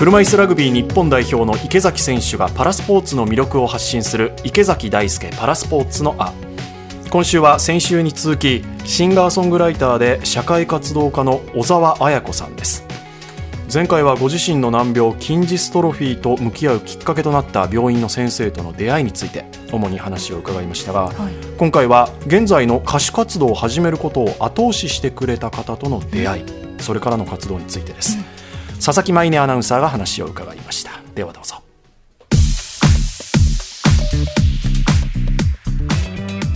車椅子ラグビー日本代表の池崎選手がパラスポーツの魅力を発信する池崎大輔パラスポーツのあ今週は先週に続きシンガーソングライターで社会活動家の小沢彩子さんです。前回はご自身の難病筋ジストロフィーと向き合うきっかけとなった病院の先生との出会いについて主に話を伺いましたが、はい、今回は現在の歌手活動を始めることを後押ししてくれた方との出会い、それからの活動についてです、うん、佐々木舞音アナウンサーが話を伺いました。ではどうぞ。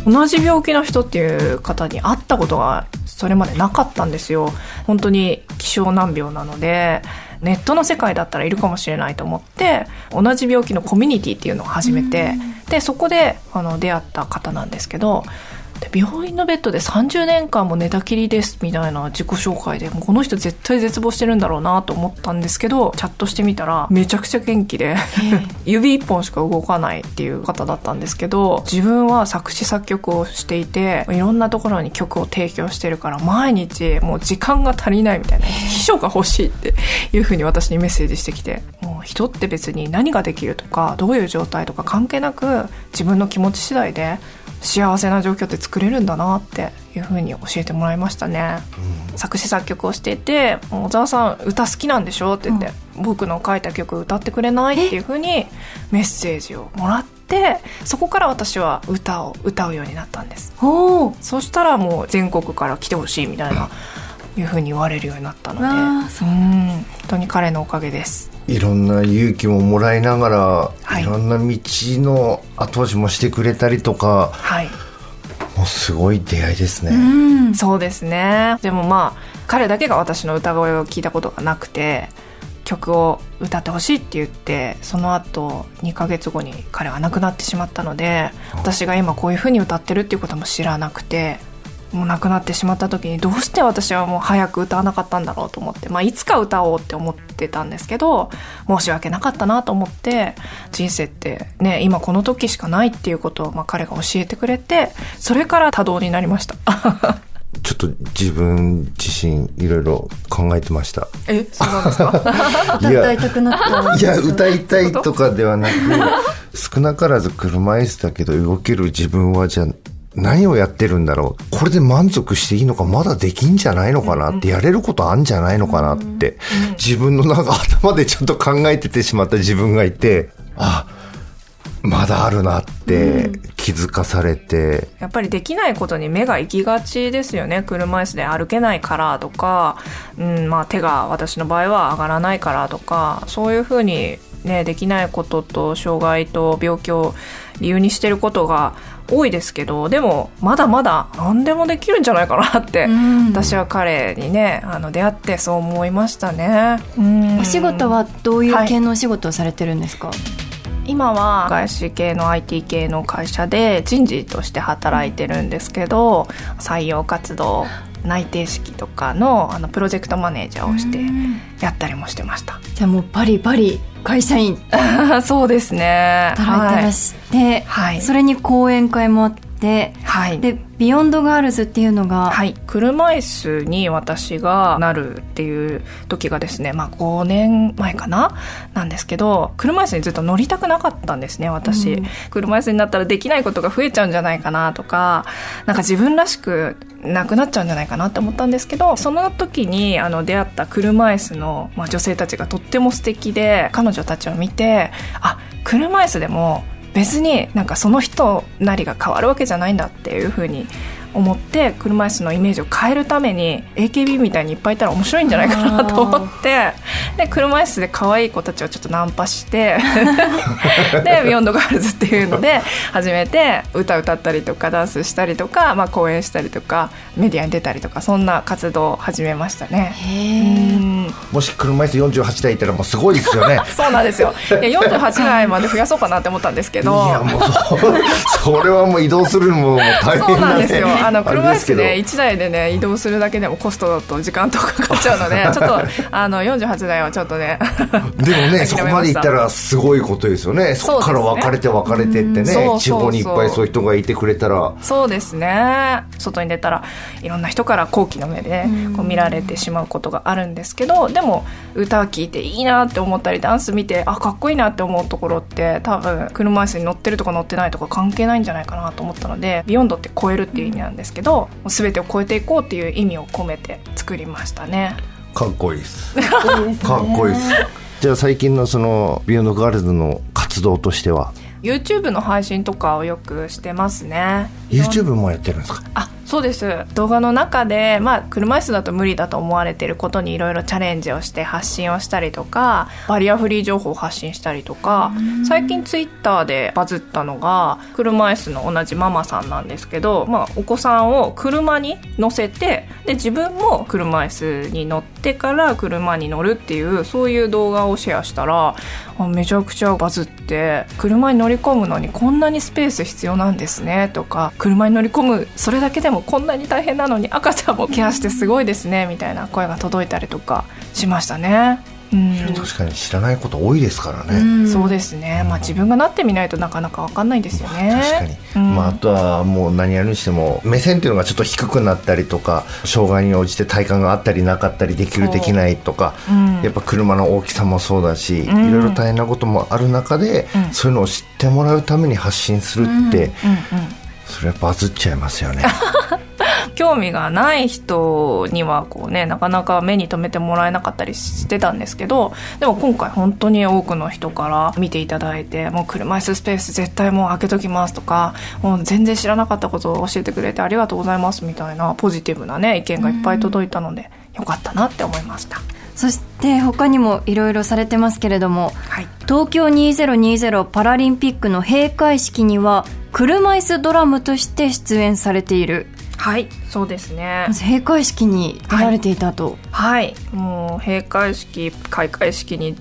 同じ病気の人っていう方に会ったことがそれまでなかったんですよ。本当に希少難病なのでネットの世界だったらいるかもしれないと思って同じ病気のコミュニティっていうのを始めてでそこであの出会った方なんですけどで病院のベッドで30年間も寝たきりですみたいな自己紹介でもうこの人絶対絶望してるんだろうなと思ったんですけどチャットしてみたらめちゃくちゃ元気で 指一本しか動かないっていう方だったんですけど自分は作詞作曲をしていていろんなところに曲を提供してるから毎日もう時間が足りないみたいな秘書が欲しいっていうふうに私にメッセージしてきてもう人って別に何ができるとかどういう状態とか関係なく自分の気持ち次第で幸せな状況って作れるんだなっていうふうに教えてもらいましたね、うん、作詞作曲をしていて「小沢さん歌好きなんでしょ?」って言って、うん、僕の書いた曲歌ってくれない?」っていうふうにメッセージをもらってそこから私は歌を歌うようになったんです。そしたらもう全国から来てほしいみたいな、いうふうに言われるようになったのでう。ん本当に彼のおかげです。いろんな勇気ももらいながら、はい、いろんな道の後押しもしてくれたりとか、はい、もうすごい出会いですね。うそうですね。でもまあ彼だけが私の歌声を聞いたことがなくて曲を歌ってほしいって言ってその後2ヶ月後に彼は亡くなってしまったので私が今こういうふうに歌ってるっていうことも知らなくてもう亡くなってしまった時にどうして私はもう早く歌わなかったんだろうと思って、まあ、いつか歌おうって思ってたんですけど申し訳なかったなと思って人生ってね今この時しかないっていうことをまあ彼が教えてくれてそれから多動になりました。ちょっと自分自身いろいろ考えてました。え、そうなんですか？歌いたくなったいや、歌いたいとかではなく、少なからず車椅子だけど動ける自分はじゃ何をやってるんだろう。これで満足していいのかまだできんじゃないのかな。ってやれることあんじゃないのかなって。自分のなんか頭でちょっと考えててしまった自分がいてあまだあるなって気づかされて、やっぱりできないことに目が行きがちですよね。車椅子で歩けないからとか、うんまあ、手が私の場合は上がらないからとかそういうふうに、ね、できないことと障害と病気を理由にしてることが多いですけどでもまだまだ何でもできるんじゃないかなって、うん、私は彼にねあの出会ってそう思いましたね、うん、お仕事はどういう系のお仕事をされてるんですか、はい。今は外資系の IT 系の会社で人事として働いてるんですけど採用活動内定式とかのあのプロジェクトマネージャーをしてやったりもしてました。じゃあもうバリバリ会社員。そうですね。働いてらして、はい、それに講演会もあって、はい、で BEYOND GIRLS っていうのが、はい、車椅子に私がなるっていう時がですね、まあ、5年前かな？なんですけど車椅子にずっと乗りたくなかったんですね私、うん、車椅子になったらできないことが増えちゃうんじゃないかなとかなんか自分らしくなくなっちゃうんじゃないかなって思ったんですけどその時にあの出会った車椅子の、まあ、女性たちがとっても素敵で彼女たちを見てあ車椅子でも別になんかその人なりが変わるわけじゃないんだっていうふうに思って車椅子のイメージを変えるために AKB みたいにいっぱいいたら面白いんじゃないかなと思って。で車椅子で可愛い子たちをちょっとナンパしてで「ビヨンドガールズ」っていうので始めて歌歌ったりとかダンスしたりとか、まあ、講演したりとかメディアに出たりとかそんな活動を始めましたね。もし車椅子48台いたらもうすごいですよね。そうなんですよ。いや48台まで増やそうかなって思ったんですけど。いやもうそれはもう移動するのも大変なんですよ。あの車椅子で1台でね移動するだけでもコストと時間とかかっちゃうのでちょっとあの48台はちょっとね。でもね そこまでいったらすごいことですよね。そこから分かれて分かれてってね、地方にいっぱいそういう人がいてくれたら。そうですね。外に出たらいろんな人から好奇の目でこう見られてしまうことがあるんですけどでも歌を聴いていいなって思ったりダンス見てあかっこいいなって思うところって多分車椅子に乗ってるとか乗ってないとか関係ないんじゃないかなと思ったのでビヨンドって超えるっていう意味なんですけど全てを超えていこうっていう意味を込めて作りましたねかっこいいですかっこいいです。じゃあ最近のその BEYOND GIRLS の活動としては？YouTube の配信とかをよくしてますね。YouTube もやってるんですか？あそうです。動画の中で、まあ、車椅子だと無理だと思われてることにいろいろチャレンジをして発信をしたりとかバリアフリー情報を発信したりとか最近ツイッターでバズったのが車椅子の同じママさんなんですけど、まあ、お子さんを車に乗せてで自分も車椅子に乗ってから車に乗るっていうそういう動画をシェアしたらめちゃくちゃバズって車に乗り込むのにこんなにスペース必要なんですねとか車に乗り込むそれだけでもこんなに大変なのに赤ちゃんもケアしてすごいですねみたいな声が届いたりとかしましたね。うん、確かに知らないこと多いですからね、うん、そうですね、まあ、自分がなってみないとなかなか分かんないですよね、確かに、うん、まあ、あとはもう何やるにしても目線っていうのがちょっと低くなったりとか障害に応じて体感があったりなかったりできるできないとか、やっぱ車の大きさもそうだし、いろいろ大変なこともある中で、そういうのを知ってもらうために発信するって、それバズっちゃいますよね 興味がない人にはこうねなかなか目に留めてもらえなかったりしてたんですけどでも今回本当に多くの人から見ていただいてもう車椅子スペース絶対もう開けときますとかもう全然知らなかったことを教えてくれてありがとうございますみたいなポジティブなね意見がいっぱい届いたので、よかったなって思いました。そして他にもいろいろされてますけれども、はい、東京2020パラリンピックの閉会式には車椅子ドラムとして出演されている。はいそうですね。閉会式に出られていたと、はい、はい、もう閉会式開会式に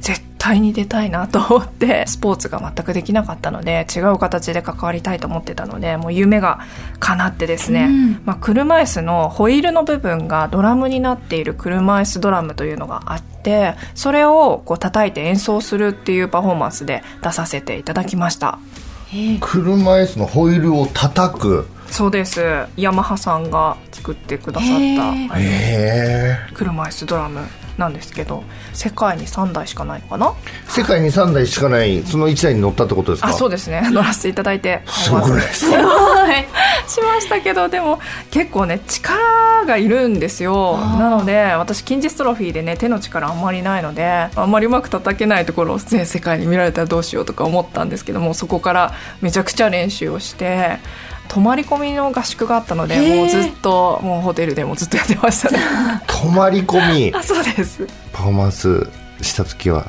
絶対に出たいなと思って スポーツが全くできなかったので違う形で関わりたいと思ってたのでもう夢が叶ってですね、うん、まあ、車椅子のホイールの部分がドラムになっている車椅子ドラムというのがあってそれをこう叩いて演奏するっていうパフォーマンスで出させていただきました。車椅子のホイールを叩く。そうです。ヤマハさんが作ってくださった車椅子ドラムなんですけど世界に3台しかないのかな？世界に3台しかないその1台に乗ったってことですか？あそうですね。乗らせていただいて。すごいですごい。しましたけどでも結構ね力がいるんですよ。なので私近日トロフィーでね手の力あんまりないのであんまりうまく叩けないところを全世界に見られたらどうしようとか思ったんですけどもそこからめちゃくちゃ練習をして泊まり込みの合宿があったのでもうずっともうホテルでもずっとやってましたね。泊まり込み。あそうです。パフォーマンスした時は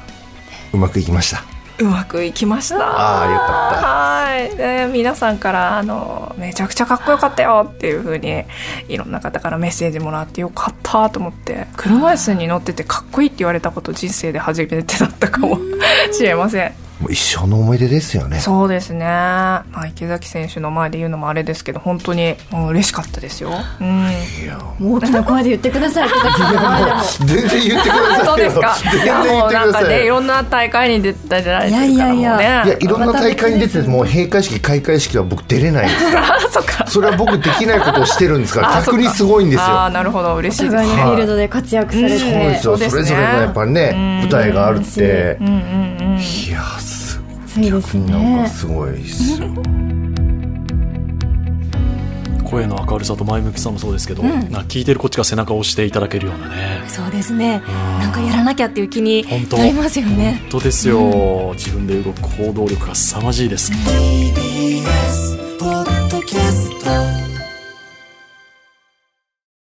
うまくいきました。うまくいきました。ああよかった。はい。で皆さんからあのめちゃくちゃかっこよかったよっていうふうにいろんな方からメッセージもらってよかったと思って車椅子に乗っててかっこいいって言われたこと人生で初めてだったかも しれませんもう一生の思い出ですよね。そうですね、まあ、池崎選手の前で言うのもあれですけど本当にもう嬉しかったですよ、うん、いや。もう大きな声で言ってください全然言ってくださいそうですか。い。やもうなんかねいろんな大会に出たじゃないですかいやいやいや、ね、いやいろんな大会に出てもう閉会式開会式は僕出れないですか？らそか。それは僕できないことをしてるんですか？ら逆にすごいんですよ。あなるほど。嬉しいですね。フィールドで活躍されて、そうですよそれぞれのやっぱりね舞台があるって、うんうんうん、いやいですねなんかすごいっすよ。声の明るさと前向きさもそうですけど、うん、聞いてるこっちが背中を押していただけるようなね。そうですね。なんかやらなきゃっていう気になりますよね。本当ですよ、うん、自分で動く行動力が凄まじいです、